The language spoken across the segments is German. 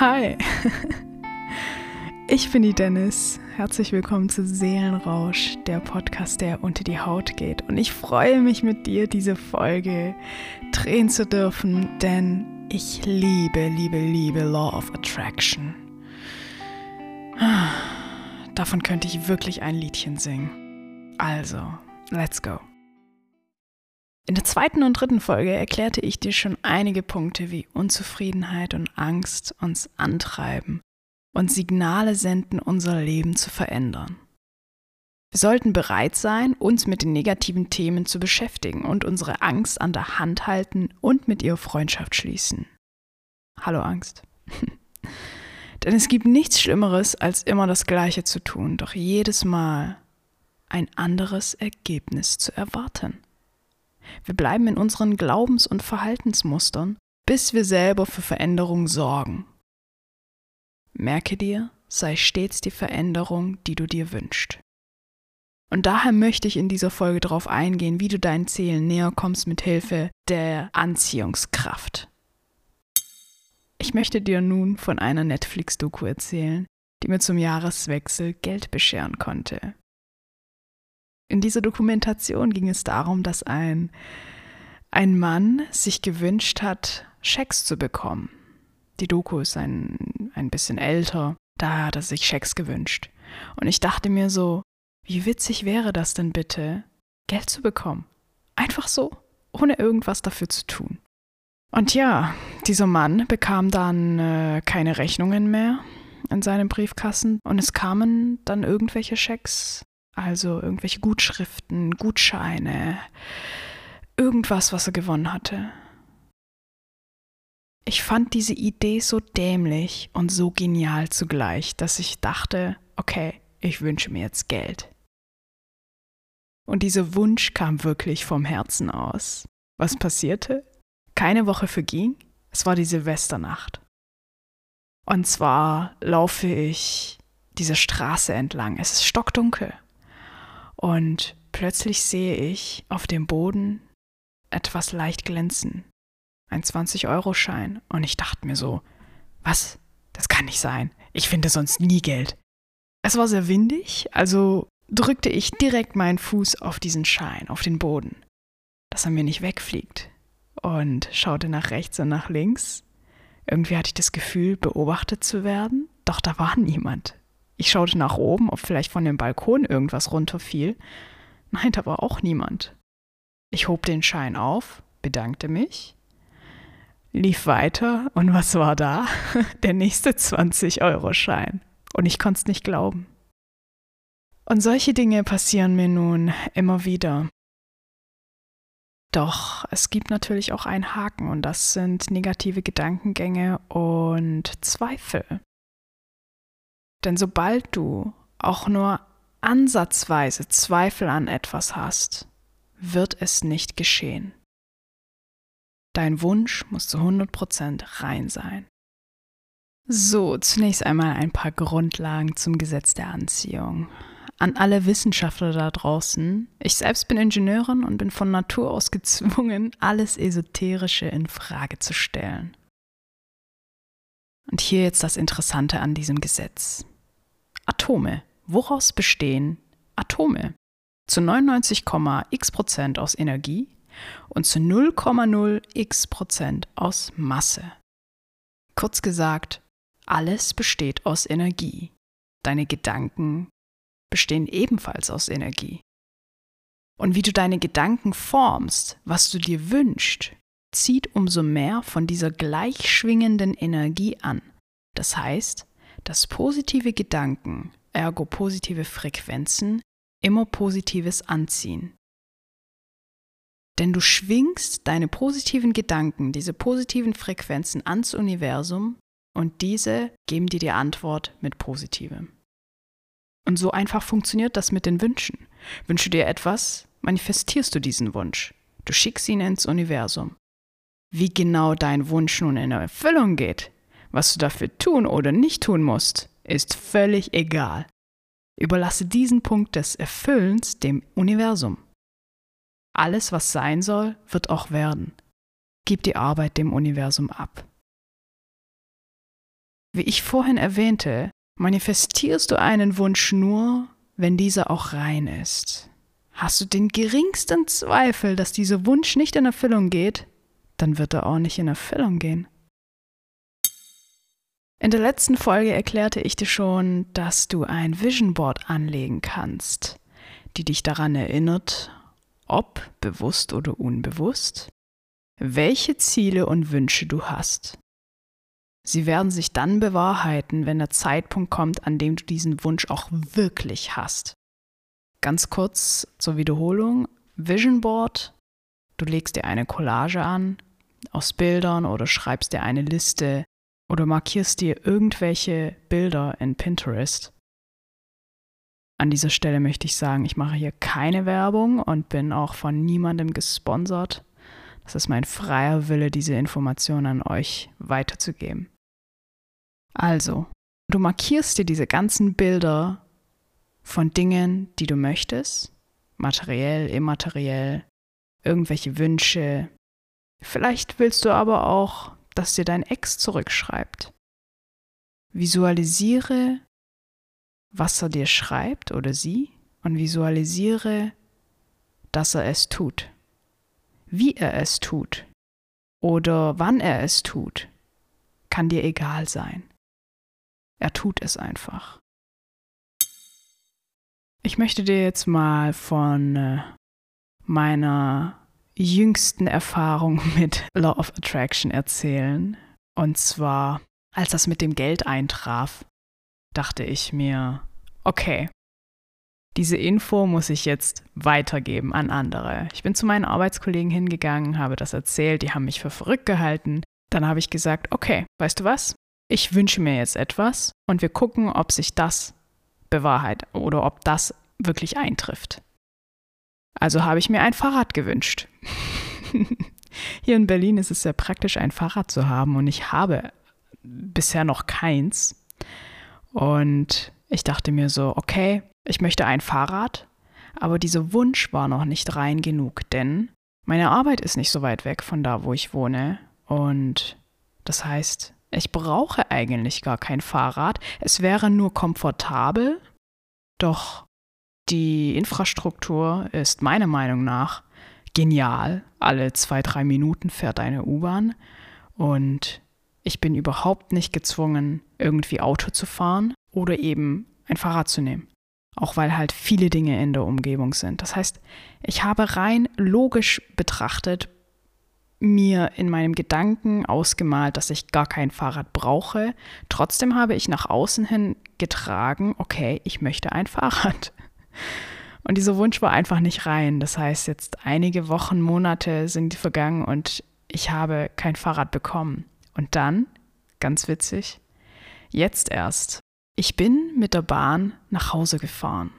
Hi, ich bin die Dennis. Herzlich willkommen zu Seelenrausch, der Podcast, der unter die Haut geht. Und ich freue mich mit dir, diese Folge drehen zu dürfen, denn ich liebe, liebe, liebe Law of Attraction. Davon könnte ich wirklich ein Liedchen singen. Also, let's go. In der zweiten und dritten Folge erklärte ich dir schon einige Punkte wie Unzufriedenheit und Angst uns antreiben und Signale senden, unser Leben zu verändern. Wir sollten bereit sein, uns mit den negativen Themen zu beschäftigen und unsere Angst an der Hand halten und mit ihr Freundschaft schließen. Hallo Angst. Denn es gibt nichts Schlimmeres, als immer das Gleiche zu tun, doch jedes Mal ein anderes Ergebnis zu erwarten. Wir bleiben in unseren Glaubens- und Verhaltensmustern, bis wir selber für Veränderung sorgen. Merke dir, sei stets die Veränderung, die du dir wünschst. Und daher möchte ich in dieser Folge darauf eingehen, wie du deinen Zielen näher kommst mit Hilfe der Anziehungskraft. Ich möchte dir nun von einer Netflix-Doku erzählen, die mir zum Jahreswechsel Geld bescheren konnte. In dieser Dokumentation ging es darum, dass ein, ein Mann sich gewünscht hat, Schecks zu bekommen. Die Doku ist ein, ein bisschen älter, da hat er sich Schecks gewünscht. Und ich dachte mir so, wie witzig wäre das denn bitte, Geld zu bekommen? Einfach so, ohne irgendwas dafür zu tun. Und ja, dieser Mann bekam dann äh, keine Rechnungen mehr in seinem Briefkasten und es kamen dann irgendwelche Schecks also irgendwelche Gutschriften, Gutscheine, irgendwas, was er gewonnen hatte. Ich fand diese Idee so dämlich und so genial zugleich, dass ich dachte, okay, ich wünsche mir jetzt Geld. Und dieser Wunsch kam wirklich vom Herzen aus. Was passierte? Keine Woche verging, es war die Silvesternacht. Und zwar laufe ich diese Straße entlang. Es ist stockdunkel. Und plötzlich sehe ich auf dem Boden etwas leicht glänzen. Ein 20-Euro-Schein. Und ich dachte mir so, was? Das kann nicht sein. Ich finde sonst nie Geld. Es war sehr windig, also drückte ich direkt meinen Fuß auf diesen Schein, auf den Boden, dass er mir nicht wegfliegt. Und schaute nach rechts und nach links. Irgendwie hatte ich das Gefühl, beobachtet zu werden, doch da war niemand. Ich schaute nach oben, ob vielleicht von dem Balkon irgendwas runterfiel. Nein, da war auch niemand. Ich hob den Schein auf, bedankte mich, lief weiter und was war da? Der nächste 20-Euro-Schein. Und ich konnte es nicht glauben. Und solche Dinge passieren mir nun immer wieder. Doch es gibt natürlich auch einen Haken und das sind negative Gedankengänge und Zweifel. Denn sobald du auch nur ansatzweise Zweifel an etwas hast, wird es nicht geschehen. Dein Wunsch muss zu 100% rein sein. So, zunächst einmal ein paar Grundlagen zum Gesetz der Anziehung. An alle Wissenschaftler da draußen, ich selbst bin Ingenieurin und bin von Natur aus gezwungen, alles Esoterische in Frage zu stellen. Und hier jetzt das Interessante an diesem Gesetz. Atome. Woraus bestehen Atome? Zu 99,x Prozent aus Energie und zu 0,0x Prozent aus Masse. Kurz gesagt, alles besteht aus Energie. Deine Gedanken bestehen ebenfalls aus Energie. Und wie du deine Gedanken formst, was du dir wünschst, zieht umso mehr von dieser gleichschwingenden Energie an. Das heißt, dass positive Gedanken, ergo positive Frequenzen, immer Positives anziehen. Denn du schwingst deine positiven Gedanken, diese positiven Frequenzen ans Universum und diese geben dir die Antwort mit Positivem. Und so einfach funktioniert das mit den Wünschen. Wünsche dir etwas, manifestierst du diesen Wunsch. Du schickst ihn ins Universum. Wie genau dein Wunsch nun in Erfüllung geht, was du dafür tun oder nicht tun musst, ist völlig egal. Überlasse diesen Punkt des Erfüllens dem Universum. Alles, was sein soll, wird auch werden. Gib die Arbeit dem Universum ab. Wie ich vorhin erwähnte, manifestierst du einen Wunsch nur, wenn dieser auch rein ist. Hast du den geringsten Zweifel, dass dieser Wunsch nicht in Erfüllung geht, dann wird er auch nicht in Erfüllung gehen. In der letzten Folge erklärte ich dir schon, dass du ein Vision Board anlegen kannst, die dich daran erinnert, ob bewusst oder unbewusst, welche Ziele und Wünsche du hast. Sie werden sich dann bewahrheiten, wenn der Zeitpunkt kommt, an dem du diesen Wunsch auch wirklich hast. Ganz kurz zur Wiederholung. Vision Board. Du legst dir eine Collage an aus Bildern oder schreibst dir eine Liste oder markierst dir irgendwelche Bilder in Pinterest. An dieser Stelle möchte ich sagen, ich mache hier keine Werbung und bin auch von niemandem gesponsert. Das ist mein freier Wille, diese Informationen an euch weiterzugeben. Also, du markierst dir diese ganzen Bilder von Dingen, die du möchtest, materiell, immateriell, irgendwelche Wünsche. Vielleicht willst du aber auch, dass dir dein Ex zurückschreibt. Visualisiere, was er dir schreibt oder sie und visualisiere, dass er es tut. Wie er es tut oder wann er es tut, kann dir egal sein. Er tut es einfach. Ich möchte dir jetzt mal von äh, meiner jüngsten Erfahrung mit Law of Attraction erzählen. Und zwar, als das mit dem Geld eintraf, dachte ich mir, okay, diese Info muss ich jetzt weitergeben an andere. Ich bin zu meinen Arbeitskollegen hingegangen, habe das erzählt, die haben mich für verrückt gehalten. Dann habe ich gesagt, okay, weißt du was? Ich wünsche mir jetzt etwas und wir gucken, ob sich das bewahrheitet oder ob das wirklich eintrifft. Also habe ich mir ein Fahrrad gewünscht. Hier in Berlin ist es sehr praktisch, ein Fahrrad zu haben und ich habe bisher noch keins. Und ich dachte mir so, okay, ich möchte ein Fahrrad, aber dieser Wunsch war noch nicht rein genug, denn meine Arbeit ist nicht so weit weg von da, wo ich wohne. Und das heißt, ich brauche eigentlich gar kein Fahrrad. Es wäre nur komfortabel, doch die Infrastruktur ist meiner Meinung nach genial. Alle zwei, drei Minuten fährt eine U-Bahn und ich bin überhaupt nicht gezwungen, irgendwie Auto zu fahren oder eben ein Fahrrad zu nehmen. Auch weil halt viele Dinge in der Umgebung sind. Das heißt, ich habe rein logisch betrachtet mir in meinem Gedanken ausgemalt, dass ich gar kein Fahrrad brauche. Trotzdem habe ich nach außen hin getragen, okay, ich möchte ein Fahrrad. Und dieser Wunsch war einfach nicht rein. Das heißt, jetzt einige Wochen, Monate sind vergangen und ich habe kein Fahrrad bekommen. Und dann, ganz witzig, jetzt erst. Ich bin mit der Bahn nach Hause gefahren.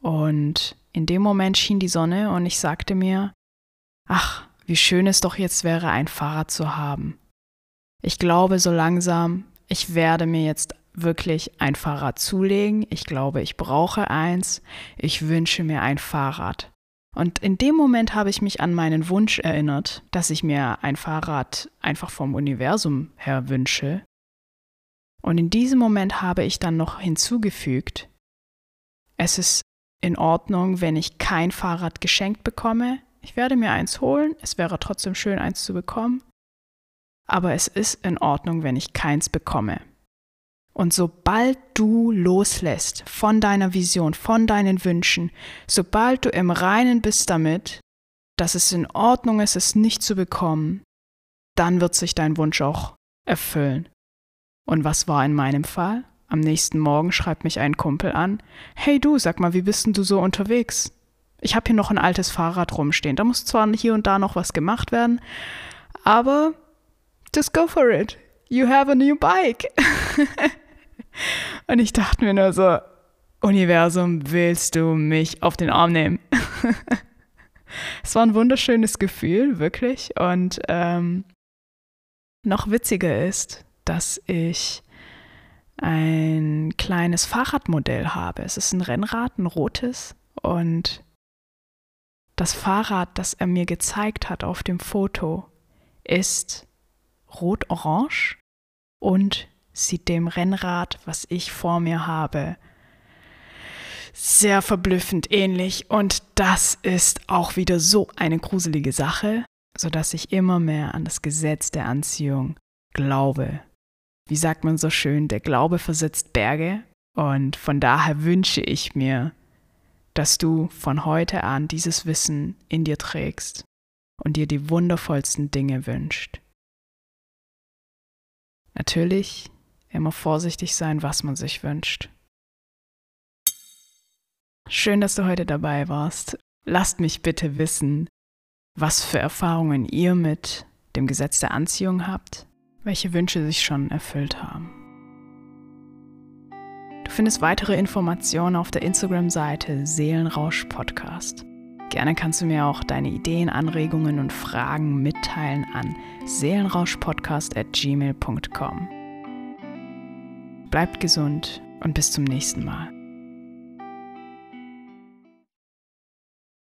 Und in dem Moment schien die Sonne und ich sagte mir, ach, wie schön es doch jetzt wäre, ein Fahrrad zu haben. Ich glaube so langsam, ich werde mir jetzt wirklich ein Fahrrad zulegen. Ich glaube, ich brauche eins. Ich wünsche mir ein Fahrrad. Und in dem Moment habe ich mich an meinen Wunsch erinnert, dass ich mir ein Fahrrad einfach vom Universum her wünsche. Und in diesem Moment habe ich dann noch hinzugefügt, es ist in Ordnung, wenn ich kein Fahrrad geschenkt bekomme. Ich werde mir eins holen. Es wäre trotzdem schön, eins zu bekommen. Aber es ist in Ordnung, wenn ich keins bekomme. Und sobald du loslässt von deiner Vision, von deinen Wünschen, sobald du im Reinen bist damit, dass es in Ordnung ist, es nicht zu bekommen, dann wird sich dein Wunsch auch erfüllen. Und was war in meinem Fall? Am nächsten Morgen schreibt mich ein Kumpel an, hey du, sag mal, wie bist denn du so unterwegs? Ich habe hier noch ein altes Fahrrad rumstehen. Da muss zwar hier und da noch was gemacht werden, aber just go for it. You have a new bike. Und ich dachte mir nur so, Universum, willst du mich auf den Arm nehmen? es war ein wunderschönes Gefühl, wirklich. Und ähm, noch witziger ist, dass ich ein kleines Fahrradmodell habe. Es ist ein Rennrad, ein rotes. Und das Fahrrad, das er mir gezeigt hat auf dem Foto, ist rot-orange und sieht dem Rennrad, was ich vor mir habe, sehr verblüffend ähnlich. Und das ist auch wieder so eine gruselige Sache, sodass ich immer mehr an das Gesetz der Anziehung glaube. Wie sagt man so schön, der Glaube versetzt Berge. Und von daher wünsche ich mir, dass du von heute an dieses Wissen in dir trägst und dir die wundervollsten Dinge wünscht. Natürlich immer vorsichtig sein, was man sich wünscht. Schön, dass du heute dabei warst. Lasst mich bitte wissen, was für Erfahrungen ihr mit dem Gesetz der Anziehung habt, welche Wünsche sich schon erfüllt haben. Du findest weitere Informationen auf der Instagram-Seite Seelenrausch Podcast. Gerne kannst du mir auch deine Ideen, Anregungen und Fragen mitteilen an seelenrauschpodcast@gmail.com. Bleibt gesund und bis zum nächsten Mal.